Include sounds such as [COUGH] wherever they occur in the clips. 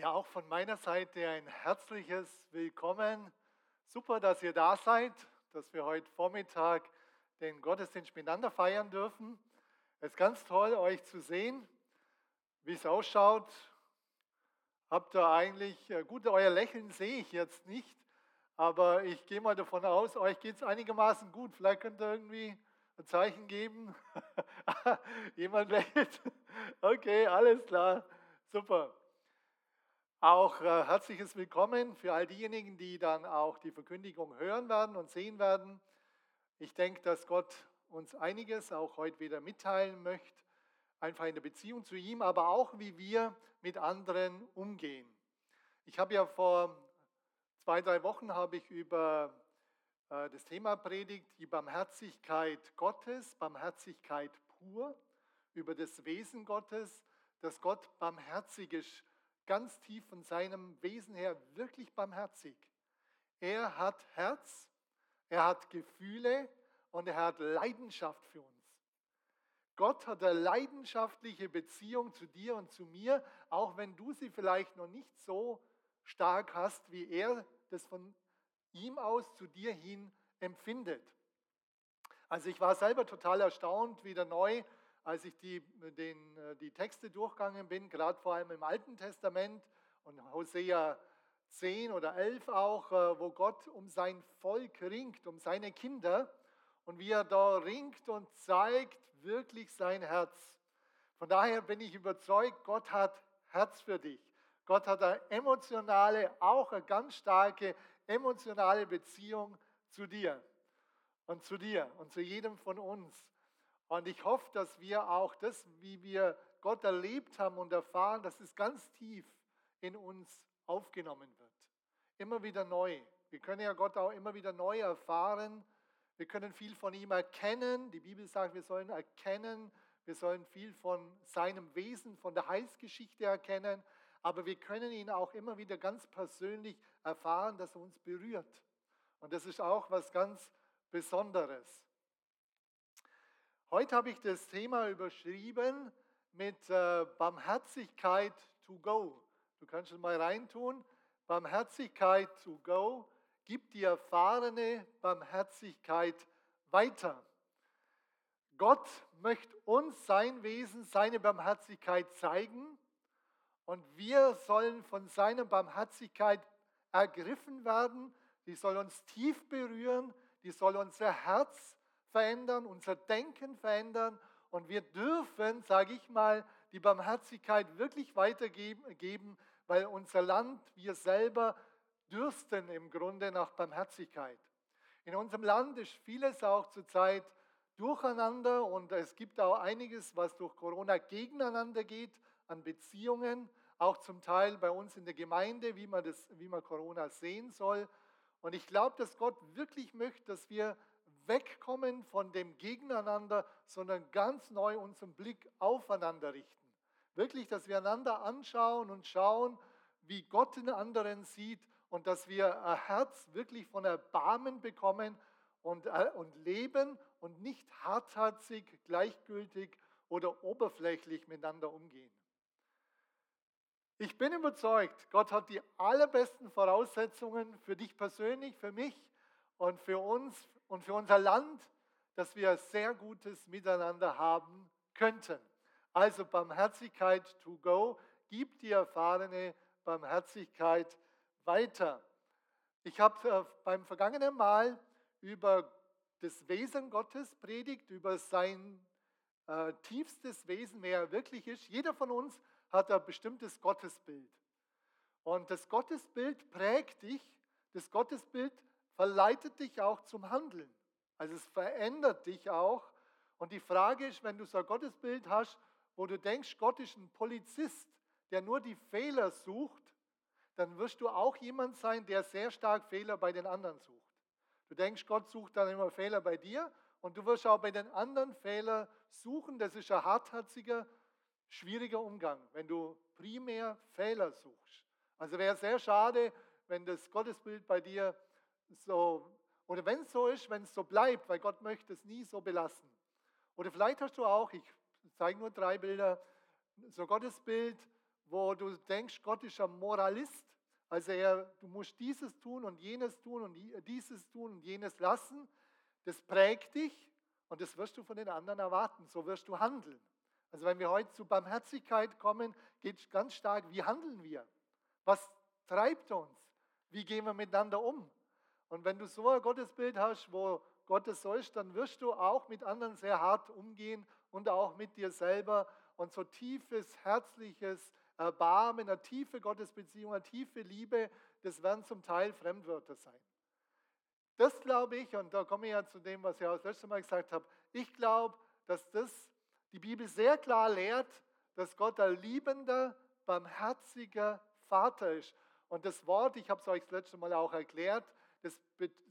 Ja, auch von meiner Seite ein herzliches Willkommen. Super, dass ihr da seid, dass wir heute Vormittag den Gottesdienst miteinander feiern dürfen. Es ist ganz toll, euch zu sehen, wie es ausschaut. Habt ihr eigentlich, äh, gut, euer Lächeln sehe ich jetzt nicht, aber ich gehe mal davon aus, euch geht es einigermaßen gut. Vielleicht könnt ihr irgendwie ein Zeichen geben. [LAUGHS] Jemand lächelt. Okay, alles klar. Super. Auch äh, herzliches Willkommen für all diejenigen, die dann auch die Verkündigung hören werden und sehen werden. Ich denke, dass Gott uns einiges auch heute wieder mitteilen möchte, einfach in der Beziehung zu ihm, aber auch wie wir mit anderen umgehen. Ich habe ja vor zwei, drei Wochen habe ich über äh, das Thema predigt, die Barmherzigkeit Gottes, Barmherzigkeit pur, über das Wesen Gottes, dass Gott barmherzig ist ganz tief von seinem Wesen her wirklich barmherzig. Er hat Herz, er hat Gefühle und er hat Leidenschaft für uns. Gott hat eine leidenschaftliche Beziehung zu dir und zu mir, auch wenn du sie vielleicht noch nicht so stark hast, wie er das von ihm aus zu dir hin empfindet. Also ich war selber total erstaunt, wieder neu, als ich die, den, äh, die Texte durchgegangen bin, gerade vor allem im Alten Testament und Hosea 10 oder 11 auch, äh, wo Gott um sein Volk ringt, um seine Kinder und wie er da ringt und zeigt wirklich sein Herz. Von daher bin ich überzeugt, Gott hat Herz für dich. Gott hat eine emotionale, auch eine ganz starke emotionale Beziehung zu dir und zu dir und zu jedem von uns. Und ich hoffe, dass wir auch das, wie wir Gott erlebt haben und erfahren, dass es ganz tief in uns aufgenommen wird. Immer wieder neu. Wir können ja Gott auch immer wieder neu erfahren. Wir können viel von ihm erkennen. Die Bibel sagt, wir sollen erkennen. Wir sollen viel von seinem Wesen, von der Heilsgeschichte erkennen. Aber wir können ihn auch immer wieder ganz persönlich erfahren, dass er uns berührt. Und das ist auch was ganz Besonderes. Heute habe ich das Thema überschrieben mit äh, Barmherzigkeit to go. Du kannst es mal reintun. Barmherzigkeit to go. Gib die erfahrene Barmherzigkeit weiter. Gott möchte uns sein Wesen, seine Barmherzigkeit zeigen und wir sollen von seiner Barmherzigkeit ergriffen werden. Die soll uns tief berühren, die soll unser Herz verändern, unser Denken verändern und wir dürfen, sage ich mal, die Barmherzigkeit wirklich weitergeben, weil unser Land, wir selber dürsten im Grunde nach Barmherzigkeit. In unserem Land ist vieles auch zurzeit durcheinander und es gibt auch einiges, was durch Corona gegeneinander geht an Beziehungen, auch zum Teil bei uns in der Gemeinde, wie man, das, wie man Corona sehen soll. Und ich glaube, dass Gott wirklich möchte, dass wir wegkommen von dem Gegeneinander, sondern ganz neu unseren Blick aufeinander richten. Wirklich, dass wir einander anschauen und schauen, wie Gott den anderen sieht und dass wir ein Herz wirklich von Erbarmen bekommen und, äh, und leben und nicht hartherzig, gleichgültig oder oberflächlich miteinander umgehen. Ich bin überzeugt, Gott hat die allerbesten Voraussetzungen für dich persönlich, für mich und für uns, und für unser Land, dass wir sehr gutes Miteinander haben könnten. Also Barmherzigkeit to go, gib die erfahrene Barmherzigkeit weiter. Ich habe äh, beim vergangenen Mal über das Wesen Gottes predigt, über sein äh, tiefstes Wesen, wer er wirklich ist. Jeder von uns hat ein bestimmtes Gottesbild. Und das Gottesbild prägt dich, das Gottesbild verleitet dich auch zum Handeln. Also es verändert dich auch. Und die Frage ist, wenn du so ein Gottesbild hast, wo du denkst, Gott ist ein Polizist, der nur die Fehler sucht, dann wirst du auch jemand sein, der sehr stark Fehler bei den anderen sucht. Du denkst, Gott sucht dann immer Fehler bei dir und du wirst auch bei den anderen Fehler suchen. Das ist ein hartherziger, schwieriger Umgang, wenn du primär Fehler suchst. Also wäre sehr schade, wenn das Gottesbild bei dir so, oder wenn es so ist, wenn es so bleibt, weil Gott möchte es nie so belassen. Oder vielleicht hast du auch, ich zeige nur drei Bilder, so Gottesbild, wo du denkst, Gott ist ein Moralist. Also er, du musst dieses tun und jenes tun und dieses tun und jenes lassen. Das prägt dich und das wirst du von den anderen erwarten. So wirst du handeln. Also wenn wir heute zu Barmherzigkeit kommen, geht es ganz stark, wie handeln wir? Was treibt uns? Wie gehen wir miteinander um? Und wenn du so ein Gottesbild hast, wo Gott es so ist, dann wirst du auch mit anderen sehr hart umgehen und auch mit dir selber. Und so tiefes, herzliches Erbarmen, eine tiefe Gottesbeziehung, eine tiefe Liebe, das werden zum Teil Fremdwörter sein. Das glaube ich, und da komme ich ja zu dem, was ich auch das letzte Mal gesagt habe, ich glaube, dass das die Bibel sehr klar lehrt, dass Gott ein liebender, barmherziger Vater ist. Und das Wort, ich habe es euch das letzte Mal auch erklärt, das,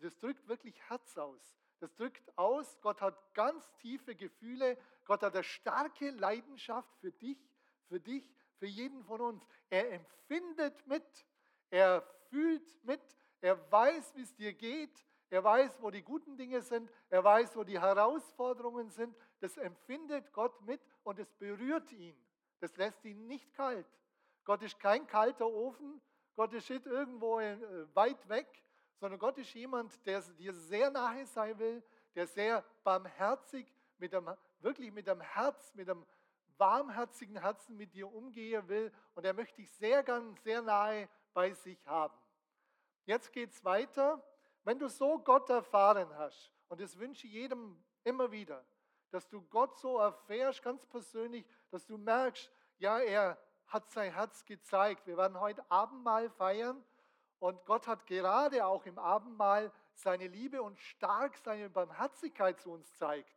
das drückt wirklich Herz aus. Das drückt aus, Gott hat ganz tiefe Gefühle, Gott hat eine starke Leidenschaft für dich, für dich, für jeden von uns. Er empfindet mit, er fühlt mit, er weiß, wie es dir geht, er weiß, wo die guten Dinge sind, er weiß, wo die Herausforderungen sind. Das empfindet Gott mit und es berührt ihn. Das lässt ihn nicht kalt. Gott ist kein kalter Ofen, Gott ist nicht irgendwo äh, weit weg, sondern Gott ist jemand, der dir sehr nahe sein will, der sehr barmherzig, mit einem, wirklich mit einem Herz, mit einem warmherzigen Herzen mit dir umgehen will und er möchte dich sehr gern, sehr nahe bei sich haben. Jetzt geht es weiter. Wenn du so Gott erfahren hast, und das wünsche ich jedem immer wieder, dass du Gott so erfährst, ganz persönlich, dass du merkst, ja, er hat sein Herz gezeigt. Wir werden heute Abendmahl feiern und Gott hat gerade auch im Abendmahl seine Liebe und stark seine Barmherzigkeit zu uns zeigt.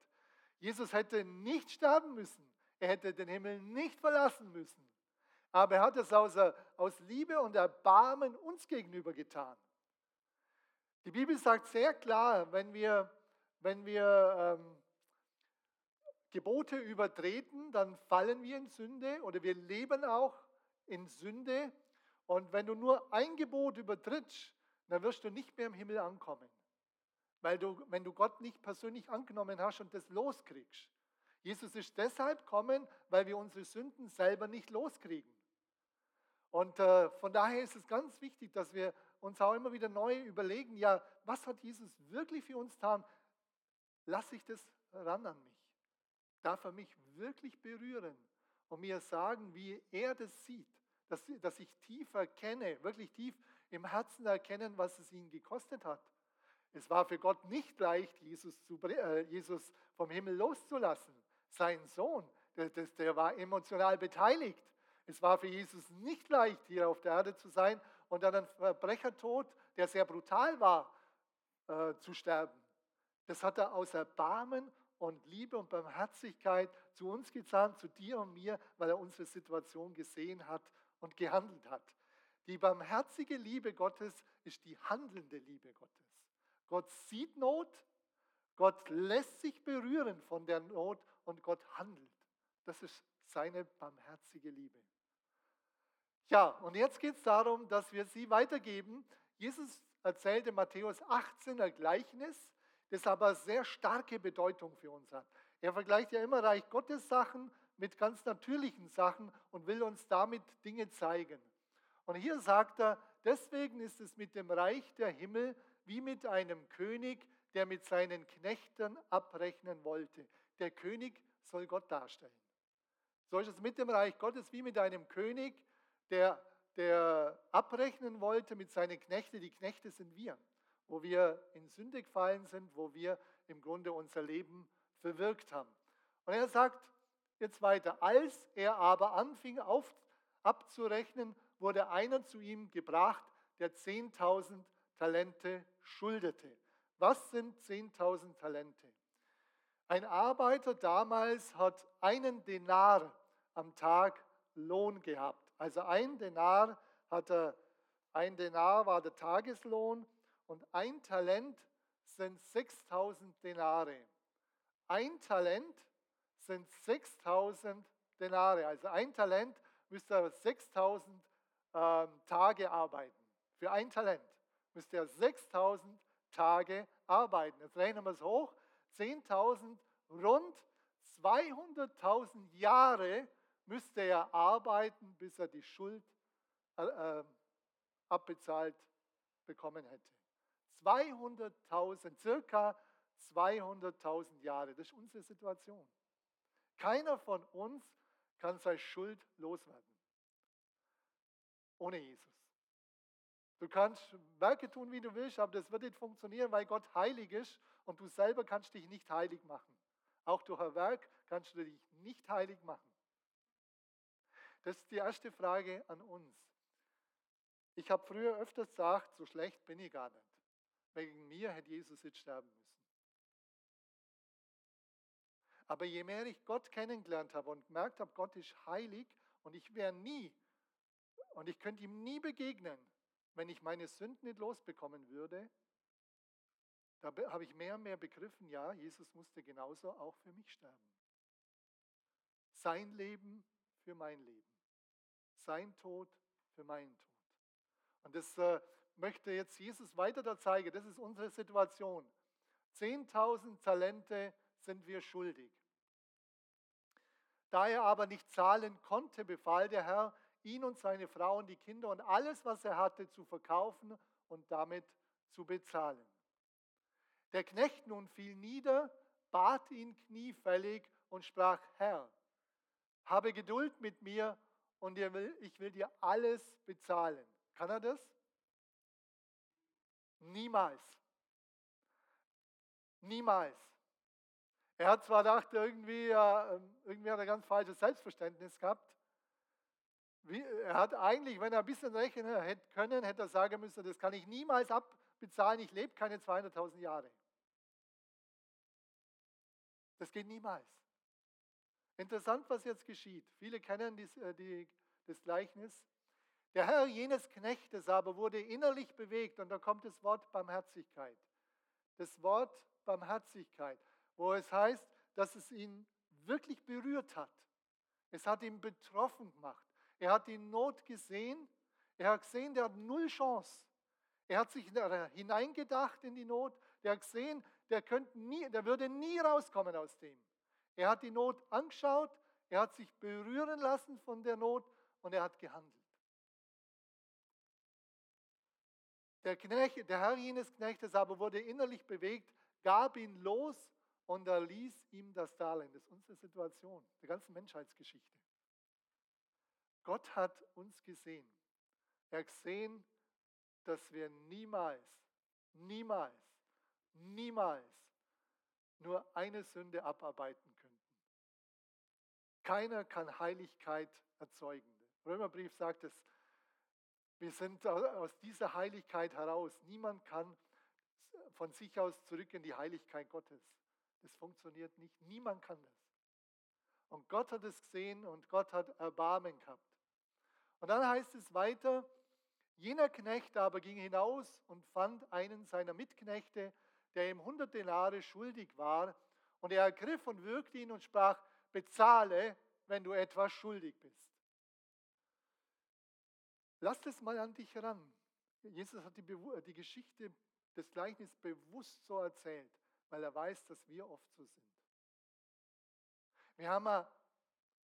Jesus hätte nicht sterben müssen. Er hätte den Himmel nicht verlassen müssen. Aber er hat es aus, aus Liebe und Erbarmen uns gegenüber getan. Die Bibel sagt sehr klar, wenn wir, wenn wir ähm, Gebote übertreten, dann fallen wir in Sünde oder wir leben auch in Sünde. Und wenn du nur ein Gebot übertrittst, dann wirst du nicht mehr im Himmel ankommen. Weil du, wenn du Gott nicht persönlich angenommen hast und das loskriegst. Jesus ist deshalb kommen, weil wir unsere Sünden selber nicht loskriegen. Und äh, von daher ist es ganz wichtig, dass wir uns auch immer wieder neu überlegen, ja, was hat Jesus wirklich für uns getan? Lass ich das ran an mich? Darf er mich wirklich berühren und mir sagen, wie er das sieht? Dass, dass ich tief erkenne, wirklich tief im Herzen erkennen, was es ihn gekostet hat. Es war für Gott nicht leicht, Jesus, zu, äh, Jesus vom Himmel loszulassen. Sein Sohn, der, der war emotional beteiligt. Es war für Jesus nicht leicht, hier auf der Erde zu sein und dann einen Verbrechertod, der sehr brutal war, äh, zu sterben. Das hat er aus Erbarmen und Liebe und Barmherzigkeit zu uns gezahnt, zu dir und mir, weil er unsere Situation gesehen hat und gehandelt hat. Die barmherzige Liebe Gottes ist die handelnde Liebe Gottes. Gott sieht Not, Gott lässt sich berühren von der Not und Gott handelt. Das ist seine barmherzige Liebe. Ja, und jetzt geht es darum, dass wir sie weitergeben. Jesus erzählte in Matthäus 18 ein Gleichnis, das aber sehr starke Bedeutung für uns hat. Er vergleicht ja immer Reich Gottes Sachen mit ganz natürlichen Sachen und will uns damit Dinge zeigen. Und hier sagt er, deswegen ist es mit dem Reich der Himmel wie mit einem König, der mit seinen Knechten abrechnen wollte. Der König soll Gott darstellen. So ist es mit dem Reich Gottes wie mit einem König, der, der abrechnen wollte mit seinen Knechten. Die Knechte sind wir, wo wir in Sünde gefallen sind, wo wir im Grunde unser Leben verwirkt haben. Und er sagt jetzt weiter, als er aber anfing auf, abzurechnen, wurde einer zu ihm gebracht, der 10.000 Talente schuldete. Was sind 10.000 Talente? Ein Arbeiter damals hat einen Denar am Tag Lohn gehabt. Also ein Denar hatte, ein Denar war der Tageslohn und ein Talent sind 6000 Denare. Ein Talent sind 6000 Denare. Also ein Talent müsste 6000 ähm, Tage arbeiten. Für ein Talent müsste er 6000 Tage arbeiten. Jetzt rechnen wir es hoch. 10.000, rund 200.000 Jahre müsste er arbeiten, bis er die Schuld äh, äh abbezahlt bekommen hätte. 200.000, circa 200.000 Jahre. Das ist unsere Situation. Keiner von uns kann seine Schuld loswerden. Ohne Jesus. Du kannst Werke tun, wie du willst, aber das wird nicht funktionieren, weil Gott heilig ist und du selber kannst dich nicht heilig machen. Auch durch ein Werk kannst du dich nicht heilig machen. Das ist die erste Frage an uns. Ich habe früher öfters gesagt, so schlecht bin ich gar nicht. Wegen mir hätte Jesus jetzt sterben müssen. Aber je mehr ich Gott kennengelernt habe und gemerkt habe, Gott ist heilig und ich wäre nie und ich könnte ihm nie begegnen, wenn ich meine Sünden nicht losbekommen würde, da habe ich mehr und mehr begriffen, ja, Jesus musste genauso auch für mich sterben. Sein Leben für mein Leben. Sein Tod für meinen Tod. Und das äh, möchte jetzt Jesus weiter da zeigen. Das ist unsere Situation. 10.000 Talente sind wir schuldig. Da er aber nicht zahlen konnte, befahl der Herr, ihn und seine Frau und die Kinder und alles, was er hatte, zu verkaufen und damit zu bezahlen. Der Knecht nun fiel nieder, bat ihn kniefällig und sprach, Herr, habe Geduld mit mir und ich will dir alles bezahlen. Kann er das? Niemals. Niemals. Er hat zwar gedacht, irgendwie, ähm, irgendwie hat er ganz falsches Selbstverständnis gehabt. er hat eigentlich, wenn er ein bisschen rechnen hätte können, hätte er sagen müssen, das kann ich niemals abbezahlen, ich lebe keine 200.000 Jahre. Das geht niemals. Interessant, was jetzt geschieht. Viele kennen die, äh, die, das Gleichnis. Der Herr jenes Knechtes aber wurde innerlich bewegt und da kommt das Wort Barmherzigkeit. Das Wort Barmherzigkeit, wo es heißt, dass es ihn wirklich berührt hat. Es hat ihn betroffen gemacht. Er hat die Not gesehen. Er hat gesehen, der hat null Chance. Er hat sich hineingedacht in die Not. Der hat gesehen, der, nie, der würde nie rauskommen aus dem. Er hat die Not angeschaut. Er hat sich berühren lassen von der Not und er hat gehandelt. Der, Knecht, der Herr jenes Knechtes aber wurde innerlich bewegt, gab ihn los und er ließ ihm das Darlehen. Das ist unsere Situation, der ganzen Menschheitsgeschichte. Gott hat uns gesehen. Er hat gesehen, dass wir niemals, niemals, niemals nur eine Sünde abarbeiten könnten. Keiner kann Heiligkeit erzeugen. Der Römerbrief sagt es, wir sind aus dieser Heiligkeit heraus. Niemand kann von sich aus zurück in die Heiligkeit Gottes. Das funktioniert nicht. Niemand kann das. Und Gott hat es gesehen und Gott hat Erbarmen gehabt. Und dann heißt es weiter, jener Knecht aber ging hinaus und fand einen seiner Mitknechte, der ihm hundert Denare schuldig war. Und er ergriff und würgte ihn und sprach, bezahle, wenn du etwas schuldig bist. Lass das mal an dich ran. Jesus hat die, die Geschichte des Gleichnisses bewusst so erzählt, weil er weiß, dass wir oft so sind. Wir haben eine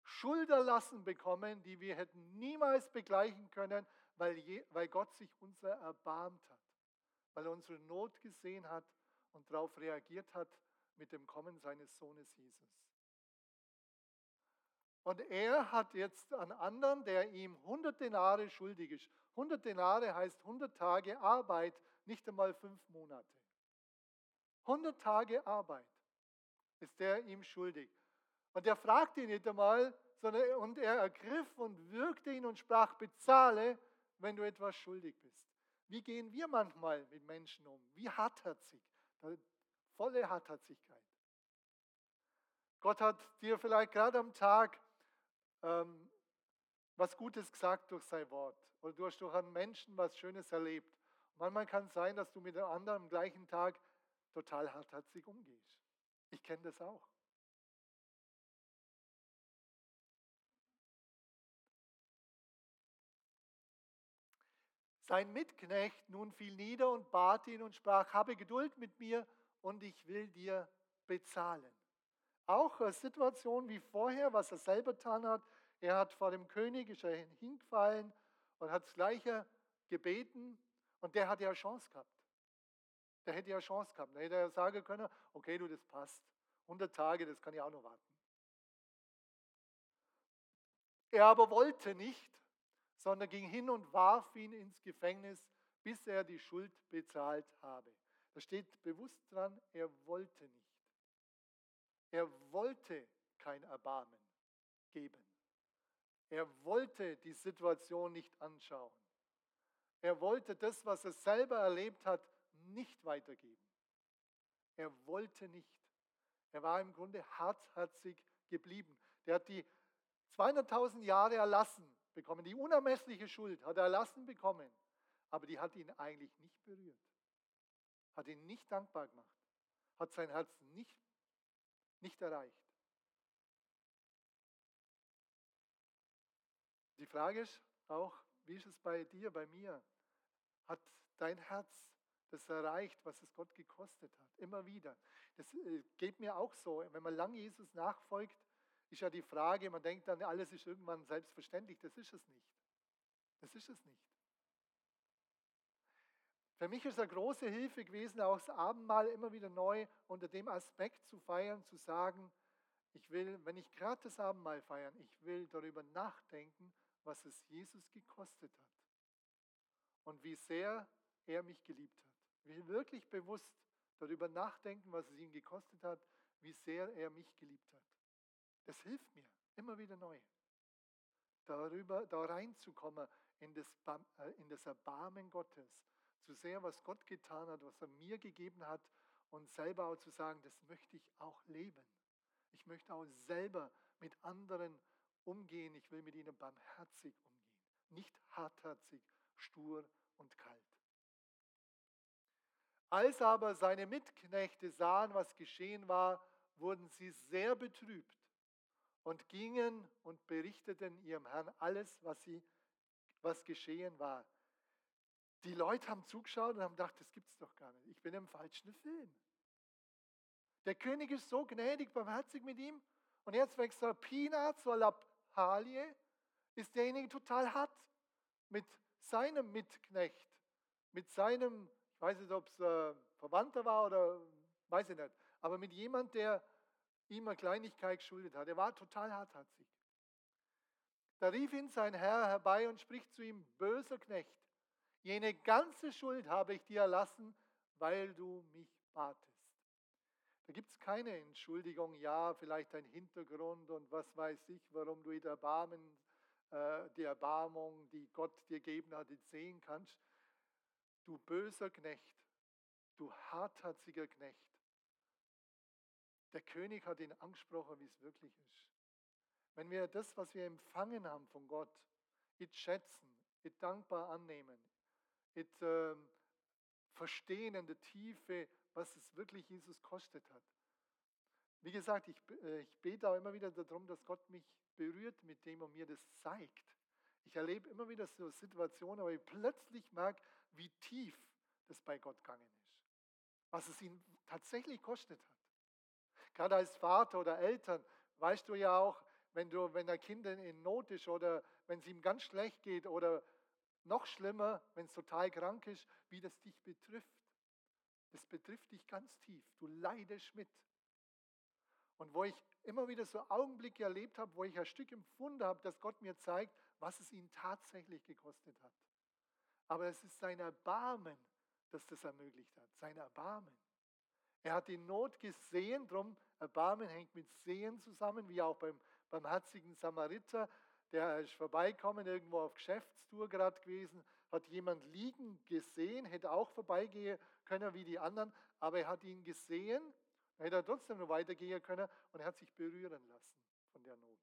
Schulterlassen bekommen, die wir hätten niemals begleichen können, weil, je, weil Gott sich unser erbarmt hat, weil er unsere Not gesehen hat und darauf reagiert hat mit dem Kommen seines Sohnes Jesus. Und er hat jetzt einen anderen, der ihm 100 Denare schuldig ist. 100 Denare heißt 100 Tage Arbeit, nicht einmal fünf Monate. 100 Tage Arbeit ist der ihm schuldig. Und er fragte ihn nicht einmal, sondern und er ergriff und würgte ihn und sprach, bezahle, wenn du etwas schuldig bist. Wie gehen wir manchmal mit Menschen um? Wie hartherzig? Volle Hartherzigkeit. Gott hat dir vielleicht gerade am Tag ähm, was Gutes gesagt durch sein Wort oder du hast durch einen Menschen was Schönes erlebt. Und manchmal kann es sein, dass du mit einem anderen am gleichen Tag total hartherzig umgehst. Ich kenne das auch. Sein Mitknecht nun fiel nieder und bat ihn und sprach, habe Geduld mit mir und ich will dir bezahlen. Auch eine Situation wie vorher, was er selber getan hat, Er hat vor dem König, ist er hingefallen und hat das Gleiche gebeten und der hat ja Chance gehabt. Der hätte ja Chance gehabt. Da hätte er sagen können, okay, du, das passt. 100 Tage, das kann ich auch noch warten. Er aber wollte nicht, sondern ging hin und warf ihn ins Gefängnis, bis er die Schuld bezahlt habe. Da steht bewusst dran, er wollte nicht. Er wollte kein Erbarmen geben. Er wollte die Situation nicht anschauen. Er wollte das, was er selber erlebt hat, nicht weitergeben. Er wollte nicht. Er war im Grunde hartherzig geblieben. Der hat die 200.000 Jahre erlassen bekommen. Die unermessliche Schuld hat er erlassen bekommen. Aber die hat ihn eigentlich nicht berührt. Hat ihn nicht dankbar gemacht. Hat sein Herz nicht, nicht erreicht. Die Frage ist auch, wie ist es bei dir, bei mir? Hat dein Herz das erreicht, was es Gott gekostet hat? Immer wieder. Das äh, geht mir auch so. Wenn man lang Jesus nachfolgt, ist ja die Frage, man denkt dann, alles ist irgendwann selbstverständlich. Das ist es nicht. Das ist es nicht. Für mich ist eine große Hilfe gewesen, auch das Abendmahl immer wieder neu unter dem Aspekt zu feiern, zu sagen, ich will, wenn ich gerade das Abendmahl feiern, ich will darüber nachdenken, was es Jesus gekostet hat und wie sehr er mich geliebt hat. Will wirklich bewusst darüber nachdenken, was es ihm gekostet hat, wie sehr er mich geliebt hat. Das hilft mir immer wieder neu, darüber da reinzukommen in das, äh, in das Erbarmen Gottes, zu sehr, was Gott getan hat, was er mir gegeben hat und selber auch zu sagen, das möchte ich auch leben. Ich möchte auch selber mit anderen umgehen. Ich will mit ihnen barmherzig umgehen, nicht hartherzig, stur und kalt. Als aber seine Mitknechte sahen, was geschehen war, wurden sie sehr betrübt und gingen und berichteten ihrem Herrn alles, was, sie, was geschehen war. Die Leute haben zugeschaut und haben gedacht, das gibt es doch gar nicht. Ich bin im falschen Film. Der König ist so gnädig, barmherzig mit ihm. Und jetzt er Peanuts zur Lappalie, ist derjenige total hart mit seinem Mitknecht, mit seinem, ich weiß nicht, ob es äh, Verwandter war oder weiß ich nicht, aber mit jemand, der ihm eine Kleinigkeit geschuldet hat. Er war total hartherzig. Da rief ihn sein Herr herbei und spricht zu ihm, böser Knecht, jene ganze Schuld habe ich dir erlassen, weil du mich batest. Da gibt es keine Entschuldigung, ja, vielleicht ein Hintergrund und was weiß ich, warum du die, Erbarmen, äh, die Erbarmung, die Gott dir gegeben hat, nicht sehen kannst. Du böser Knecht, du hartherziger Knecht. Der König hat ihn angesprochen, wie es wirklich ist. Wenn wir das, was wir empfangen haben von Gott, it schätzen, it dankbar annehmen, it äh, verstehen in der Tiefe, was es wirklich Jesus kostet hat. Wie gesagt, ich, äh, ich bete auch immer wieder darum, dass Gott mich berührt mit dem und mir das zeigt. Ich erlebe immer wieder so Situationen, aber ich plötzlich merke, wie tief das bei Gott gegangen ist. Was es ihn tatsächlich kostet hat. Gerade als Vater oder Eltern weißt du ja auch, wenn, du, wenn ein Kind in Not ist oder wenn es ihm ganz schlecht geht oder noch schlimmer, wenn es total krank ist, wie das dich betrifft. Das betrifft dich ganz tief. Du leidest mit. Und wo ich immer wieder so Augenblicke erlebt habe, wo ich ein Stück empfunden habe, dass Gott mir zeigt, was es ihn tatsächlich gekostet hat. Aber es ist sein Erbarmen, das das ermöglicht hat. Sein Erbarmen. Er hat die Not gesehen, drum Erbarmen hängt mit Sehen zusammen, wie auch beim barmherzigen Samariter. Der ist vorbeikommen, irgendwo auf Geschäftstour gerade gewesen, hat jemand liegen gesehen, hätte auch vorbeigehen können wie die anderen, aber er hat ihn gesehen, hätte er trotzdem noch weitergehen können und er hat sich berühren lassen von der Not.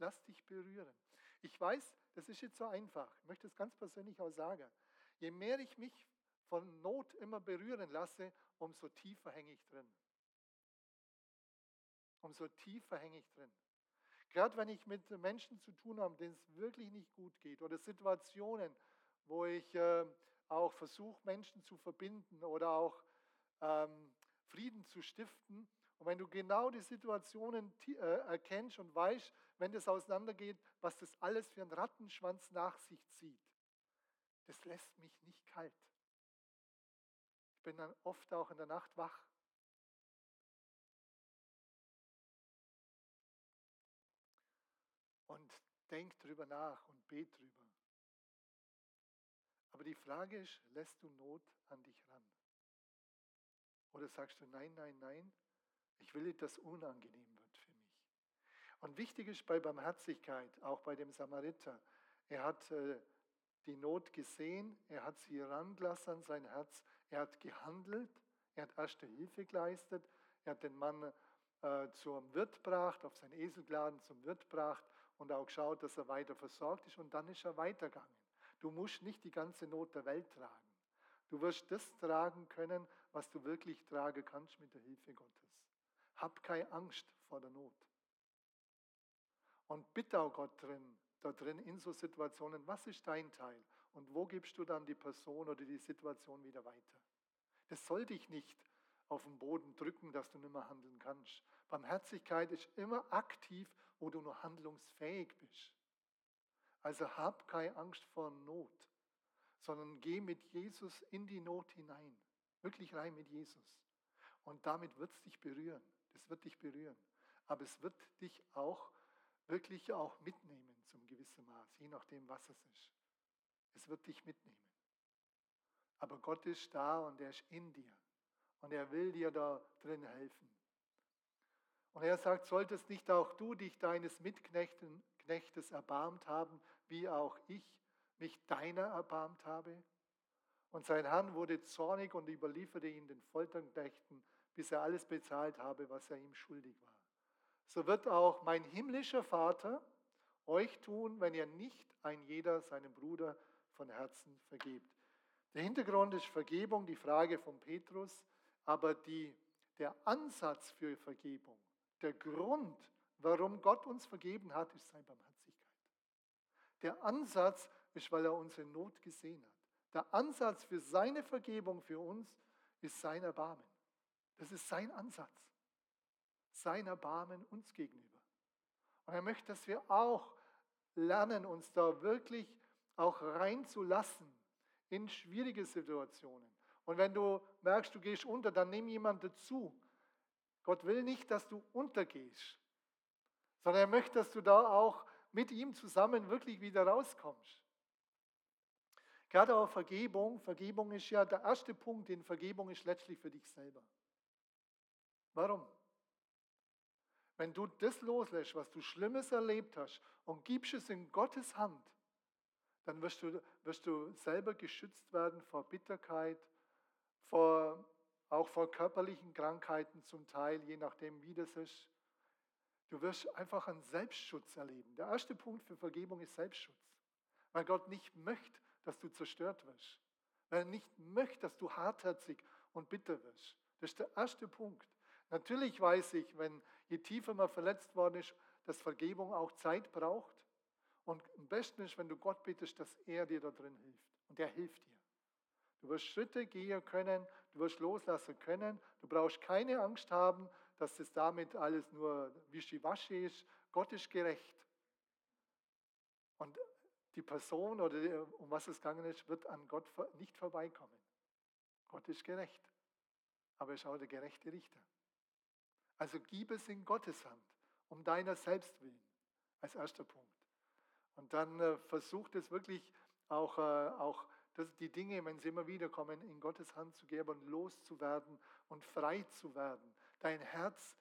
Lass dich berühren. Ich weiß, das ist jetzt so einfach. Ich möchte es ganz persönlich auch sagen. Je mehr ich mich von Not immer berühren lasse, umso tiefer hänge ich drin. Umso tiefer hänge ich drin. Gerade wenn ich mit Menschen zu tun habe, denen es wirklich nicht gut geht oder Situationen, wo ich äh, auch versuche, Menschen zu verbinden oder auch ähm, Frieden zu stiften. Und wenn du genau die Situationen äh, erkennst und weißt, wenn das auseinandergeht, was das alles für einen Rattenschwanz nach sich zieht. Das lässt mich nicht kalt. Ich bin dann oft auch in der Nacht wach. Und denk drüber nach und bet drüber. Aber die Frage ist, lässt du Not an dich ran? Oder sagst du, nein, nein, nein, ich will nicht, dass unangenehm wird für mich. Und wichtig ist bei Barmherzigkeit, auch bei dem Samariter, er hat äh, die Not gesehen, er hat sie herangelassen an sein Herz, er hat gehandelt, er hat erste Hilfe geleistet, er hat den Mann äh, zum Wirt gebracht, auf sein Esel geladen, zum Wirt gebracht und auch geschaut, dass er weiter versorgt ist und dann ist er weitergegangen. Du musst nicht die ganze Not der Welt tragen. Du wirst das tragen können, was du wirklich tragen kannst mit der Hilfe Gottes. Hab keine Angst vor der Not. Und bitte auch Gott drin, da drin in so Situationen, was ist dein Teil? Und wo gibst du dann die Person oder die Situation wieder weiter? Das soll dich nicht auf den Boden drücken, dass du nicht mehr handeln kannst. Barmherzigkeit ist immer aktiv, wo du nur handlungsfähig bist. Also hab keine Angst vor Not, sondern geh mit Jesus in die Not hinein. Wirklich rein mit Jesus. Und damit wird es dich berühren. Das wird dich berühren. Aber es wird dich auch wirklich auch mitnehmen zum gewissen Maß, je nachdem, was es ist. Es wird dich mitnehmen. Aber Gott ist da und er ist in dir. Und er will dir da drin helfen. Und er sagt, solltest nicht auch du dich deines Mitknechtes erbarmt haben, wie auch ich mich deiner erbarmt habe? Und sein Herrn wurde zornig und überlieferte ihn den Folterknechten, bis er alles bezahlt habe, was er ihm schuldig war. So wird auch mein himmlischer Vater euch tun, wenn ihr nicht ein jeder seinem Bruder von Herzen vergebt. Der Hintergrund ist Vergebung, die Frage von Petrus, aber die, der Ansatz für Vergebung, der Grund, warum Gott uns vergeben hat, ist seine Barmherzigkeit. Der Ansatz ist, weil er unsere Not gesehen hat. Der Ansatz für seine Vergebung für uns ist sein Erbarmen. Das ist sein Ansatz. Sein Erbarmen uns gegenüber. Und er möchte, dass wir auch lernen, uns da wirklich auch reinzulassen in schwierige Situationen. Und wenn du merkst, du gehst unter, dann nimm jemand dazu. Gott will nicht, dass du untergehst, sondern er möchte, dass du da auch mit ihm zusammen wirklich wieder rauskommst. Gerade auch Vergebung. Vergebung ist ja der erste Punkt in Vergebung ist letztlich für dich selber. Warum? Wenn du das loslässt, was du Schlimmes erlebt hast und gibst es in Gottes Hand, dann wirst du, wirst du selber geschützt werden vor Bitterkeit, vor, auch vor körperlichen Krankheiten zum Teil, je nachdem, wie das ist. Du wirst einfach einen Selbstschutz erleben. Der erste Punkt für Vergebung ist Selbstschutz, weil Gott nicht möchte, dass du zerstört wirst, weil er nicht möchte, dass du hartherzig und bitter wirst. Das ist der erste Punkt. Natürlich weiß ich, wenn je tiefer man verletzt worden ist, dass Vergebung auch Zeit braucht. Und am besten ist, wenn du Gott bittest, dass er dir da drin hilft. Und er hilft dir. Du wirst Schritte gehen können, du wirst loslassen können. Du brauchst keine Angst haben, dass das damit alles nur wischiwaschi ist. Gott ist gerecht. Und die Person oder um was es gegangen ist, wird an Gott nicht vorbeikommen. Gott ist gerecht, aber er ist auch der gerechte Richter. Also gib es in Gottes Hand, um deiner selbst willen, als erster Punkt. Und dann äh, versucht es wirklich auch, äh, auch dass die Dinge, wenn sie immer wieder kommen, in Gottes Hand zu geben und loszuwerden und frei zu werden. Dein Herz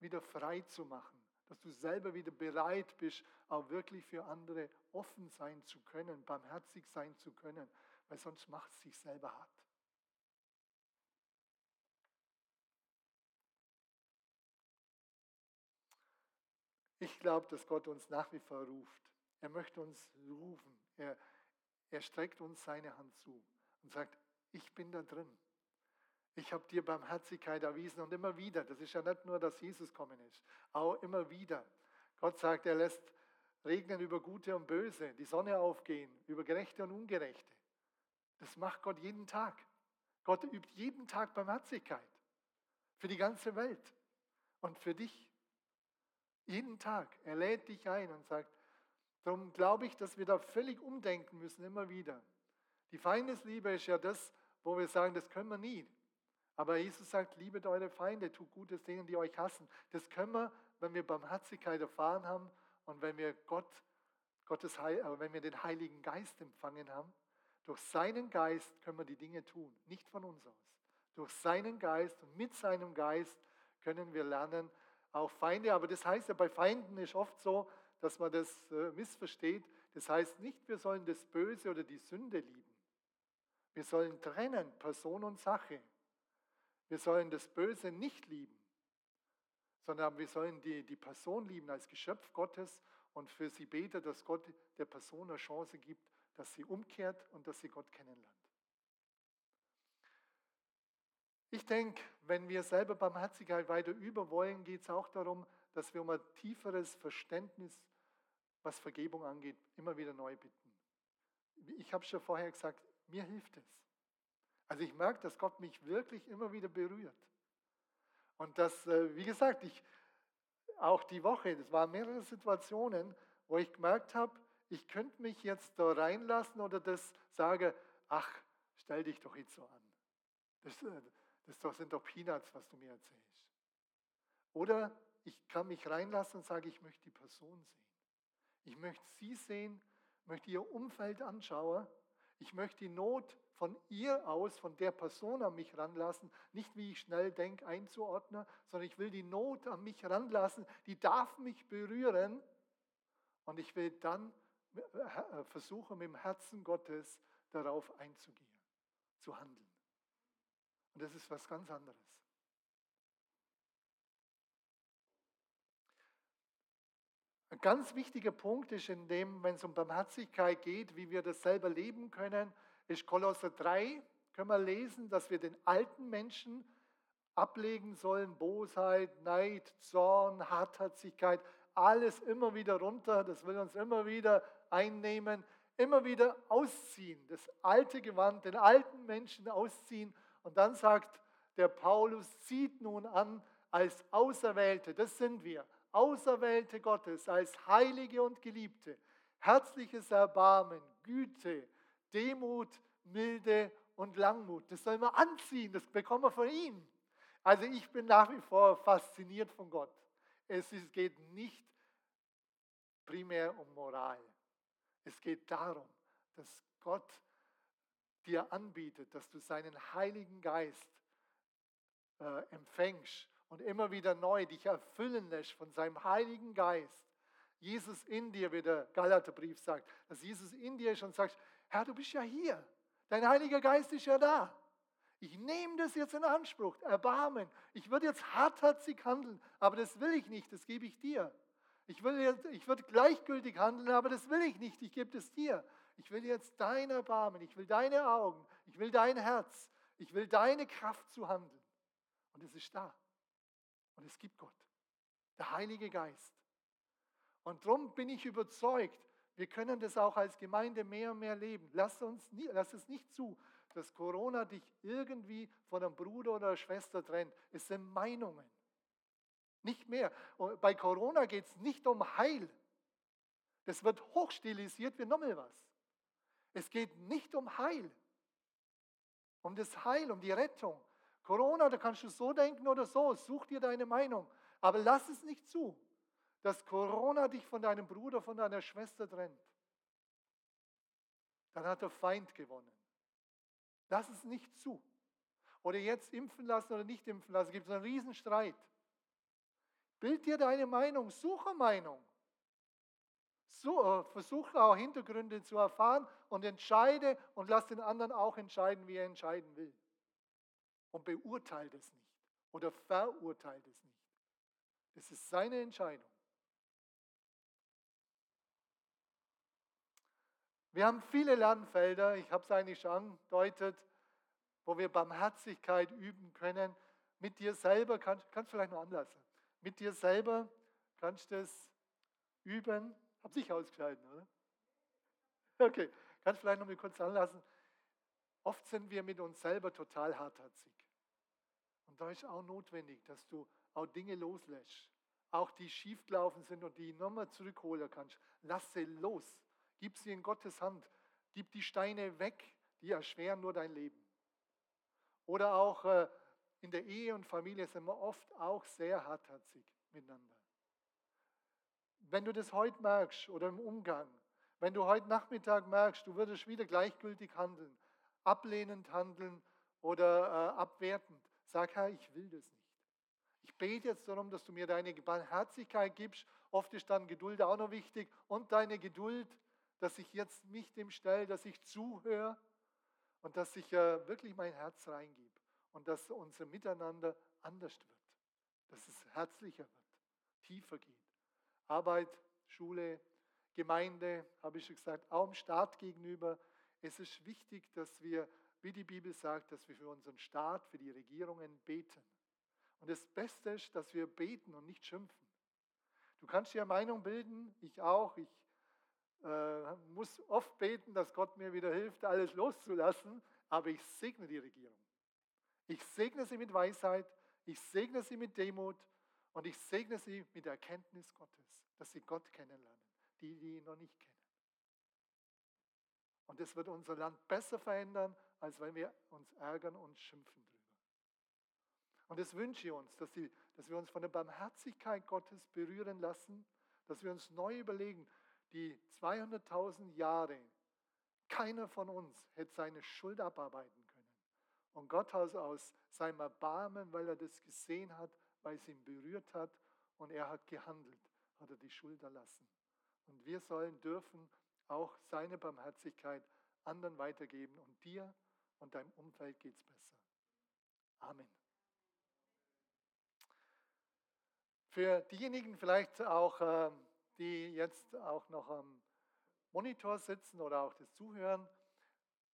wieder frei zu machen, dass du selber wieder bereit bist, auch wirklich für andere offen sein zu können, barmherzig sein zu können, weil sonst macht es sich selber hart. Ich glaube, dass Gott uns nach wie vor ruft. Er möchte uns rufen. Er, er streckt uns seine Hand zu und sagt, ich bin da drin. Ich habe dir Barmherzigkeit erwiesen und immer wieder. Das ist ja nicht nur, dass Jesus kommen ist, auch immer wieder. Gott sagt, er lässt regnen über Gute und Böse, die Sonne aufgehen, über Gerechte und Ungerechte. Das macht Gott jeden Tag. Gott übt jeden Tag Barmherzigkeit für die ganze Welt und für dich. Jeden Tag. Er lädt dich ein und sagt, darum glaube ich, dass wir da völlig umdenken müssen, immer wieder. Die Feindesliebe ist ja das, wo wir sagen, das können wir nie. Aber Jesus sagt, liebet eure Feinde, tut Gutes denen, die euch hassen. Das können wir, wenn wir Barmherzigkeit erfahren haben und wenn wir Gott, Gottes Heil, äh, wenn wir den Heiligen Geist empfangen haben. Durch seinen Geist können wir die Dinge tun, nicht von uns aus. Durch seinen Geist und mit seinem Geist können wir lernen, auch Feinde, aber das heißt ja bei Feinden ist oft so, dass man das äh, missversteht. Das heißt nicht, wir sollen das Böse oder die Sünde lieben. Wir sollen trennen, Person und Sache. Wir sollen das Böse nicht lieben, sondern wir sollen die, die Person lieben als Geschöpf Gottes und für sie beten, dass Gott der Person eine Chance gibt, dass sie umkehrt und dass sie Gott kennenlernt. Ich denke, wenn wir selber Barmherzigkeit weiter üben wollen, geht es auch darum, dass wir um ein tieferes Verständnis, was Vergebung angeht, immer wieder neu bitten. Ich habe schon vorher gesagt, mir hilft es. Also ich merke, dass Gott mich wirklich immer wieder berührt. Und das, äh, wie gesagt, ich, auch die Woche, das waren mehrere Situationen, wo ich gemerkt habe, ich könnte mich jetzt da reinlassen oder das sage, ach, stell dich doch jetzt so an. Das, äh, das sind doch Peanuts, was du mir erzählst. Oder ich kann mich reinlassen und sage, ich möchte die Person sehen. Ich möchte sie sehen, möchte ihr Umfeld anschauen. Ich möchte die Not von ihr aus, von der Person an mich ranlassen, nicht wie ich schnell denke, einzuordnen, sondern ich will die Not an mich ranlassen, die darf mich berühren und ich will dann äh, versuchen, mit dem Herzen Gottes darauf einzugehen, zu handeln. Und das ist was ganz anderes. Ein ganz wichtiger Punkt ist in dem, wenn es um Barmherzigkeit geht, wie wir das selber leben können, ist Kolosser 3, können wir lesen, dass wir den alten Menschen ablegen sollen, Bosheit, Neid, Zorn, Hartherzigkeit, alles immer wieder runter, das will uns immer wieder einnehmen, immer wieder ausziehen, das alte Gewand, den alten Menschen ausziehen und dann sagt der Paulus, zieht nun an als Auserwählte, das sind wir, Auserwählte Gottes, als Heilige und Geliebte, herzliches Erbarmen, Güte, Demut, Milde und Langmut. Das sollen wir anziehen, das bekommen wir von ihm. Also ich bin nach wie vor fasziniert von Gott. Es geht nicht primär um Moral. Es geht darum, dass Gott dir anbietet, dass du seinen Heiligen Geist äh, empfängst und immer wieder neu dich erfüllen lässt von seinem Heiligen Geist. Jesus in dir, wie der Galaterbrief sagt, dass Jesus in dir ist und sagt, Herr, du bist ja hier. Dein Heiliger Geist ist ja da. Ich nehme das jetzt in Anspruch, Erbarmen. Ich würde jetzt hartherzig handeln, aber das will ich nicht, das gebe ich dir. Ich, will ich würde gleichgültig handeln, aber das will ich nicht, ich gebe es dir. Ich will jetzt dein Erbarmen, ich will deine Augen, ich will dein Herz, ich will deine Kraft zu handeln. Und es ist da. Und es gibt Gott, der Heilige Geist. Und darum bin ich überzeugt, wir können das auch als Gemeinde mehr und mehr leben. Lass, uns nie, lass es nicht zu, dass Corona dich irgendwie von einem Bruder oder einer Schwester trennt. Es sind Meinungen. Nicht mehr. Und bei Corona geht es nicht um Heil. Das wird hochstilisiert wie nochmal was. Es geht nicht um Heil, um das Heil, um die Rettung. Corona, da kannst du so denken oder so, such dir deine Meinung. Aber lass es nicht zu, dass Corona dich von deinem Bruder, von deiner Schwester trennt. Dann hat der Feind gewonnen. Lass es nicht zu. Oder jetzt impfen lassen oder nicht impfen lassen, gibt es einen Riesenstreit. Bild dir deine Meinung, suche Meinung. So, äh, versuche auch Hintergründe zu erfahren und entscheide und lass den anderen auch entscheiden, wie er entscheiden will. Und beurteilt es nicht oder verurteilt es nicht. Das ist seine Entscheidung. Wir haben viele Lernfelder, ich habe es eigentlich schon angedeutet, wo wir Barmherzigkeit üben können. Mit dir selber, kannst du vielleicht noch anlassen, mit dir selber kannst du es üben. Hab sich ausgeschalten, oder? Okay, kannst vielleicht noch mal kurz anlassen. Oft sind wir mit uns selber total hartherzig. Und da ist auch notwendig, dass du auch Dinge loslässt. auch die schiefgelaufen sind und die nochmal zurückholen kannst, lass sie los. Gib sie in Gottes Hand. Gib die Steine weg, die erschweren nur dein Leben. Oder auch äh, in der Ehe und Familie sind wir oft auch sehr hartherzig miteinander. Wenn du das heute merkst oder im Umgang, wenn du heute Nachmittag merkst, du würdest wieder gleichgültig handeln, ablehnend handeln oder äh, abwertend, sag, Herr, ich will das nicht. Ich bete jetzt darum, dass du mir deine Barmherzigkeit gibst. Oft ist dann Geduld auch noch wichtig und deine Geduld, dass ich jetzt mich dem stelle, dass ich zuhöre und dass ich äh, wirklich mein Herz reingebe und dass unser Miteinander anders wird, dass es herzlicher wird, tiefer geht. Arbeit, Schule, Gemeinde, habe ich schon gesagt, auch dem Staat gegenüber. Es ist wichtig, dass wir, wie die Bibel sagt, dass wir für unseren Staat, für die Regierungen beten. Und das Beste ist, dass wir beten und nicht schimpfen. Du kannst dir Meinung bilden, ich auch. Ich äh, muss oft beten, dass Gott mir wieder hilft, alles loszulassen, aber ich segne die Regierung. Ich segne sie mit Weisheit, ich segne sie mit Demut und ich segne sie mit der Erkenntnis Gottes, dass sie Gott kennenlernen, die, die ihn noch nicht kennen. Und das wird unser Land besser verändern, als wenn wir uns ärgern und schimpfen drüber. Und das wünsche ich uns, dass, die, dass wir uns von der Barmherzigkeit Gottes berühren lassen, dass wir uns neu überlegen, die 200.000 Jahre, keiner von uns hätte seine Schuld abarbeiten können. Und Gott hat aus seinem Erbarmen, weil er das gesehen hat, weil es ihn berührt hat und er hat gehandelt, hat er die Schuld erlassen. Und wir sollen dürfen auch seine Barmherzigkeit anderen weitergeben und dir und deinem Umfeld geht es besser. Amen. Für diejenigen vielleicht auch, ähm, die jetzt auch noch am Monitor sitzen oder auch das zuhören,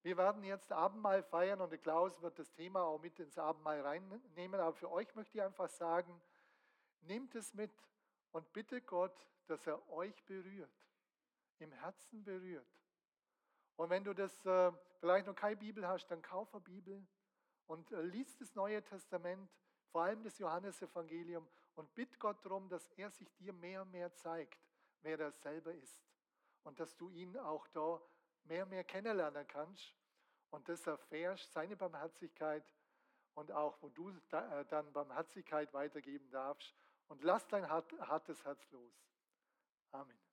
wir werden jetzt Abendmahl feiern und der Klaus wird das Thema auch mit ins Abendmahl reinnehmen. Aber für euch möchte ich einfach sagen, nehmt es mit und bitte Gott, dass er euch berührt, im Herzen berührt. Und wenn du das äh, vielleicht noch keine Bibel hast, dann kauf eine Bibel und äh, liest das Neue Testament, vor allem das Johannesevangelium und bitt Gott darum, dass er sich dir mehr und mehr zeigt, wer er selber ist. Und dass du ihn auch da mehr und mehr kennenlernen kannst und das erfährst, seine Barmherzigkeit und auch, wo du äh, dann Barmherzigkeit weitergeben darfst. Und lass dein hartes Herz los. Amen.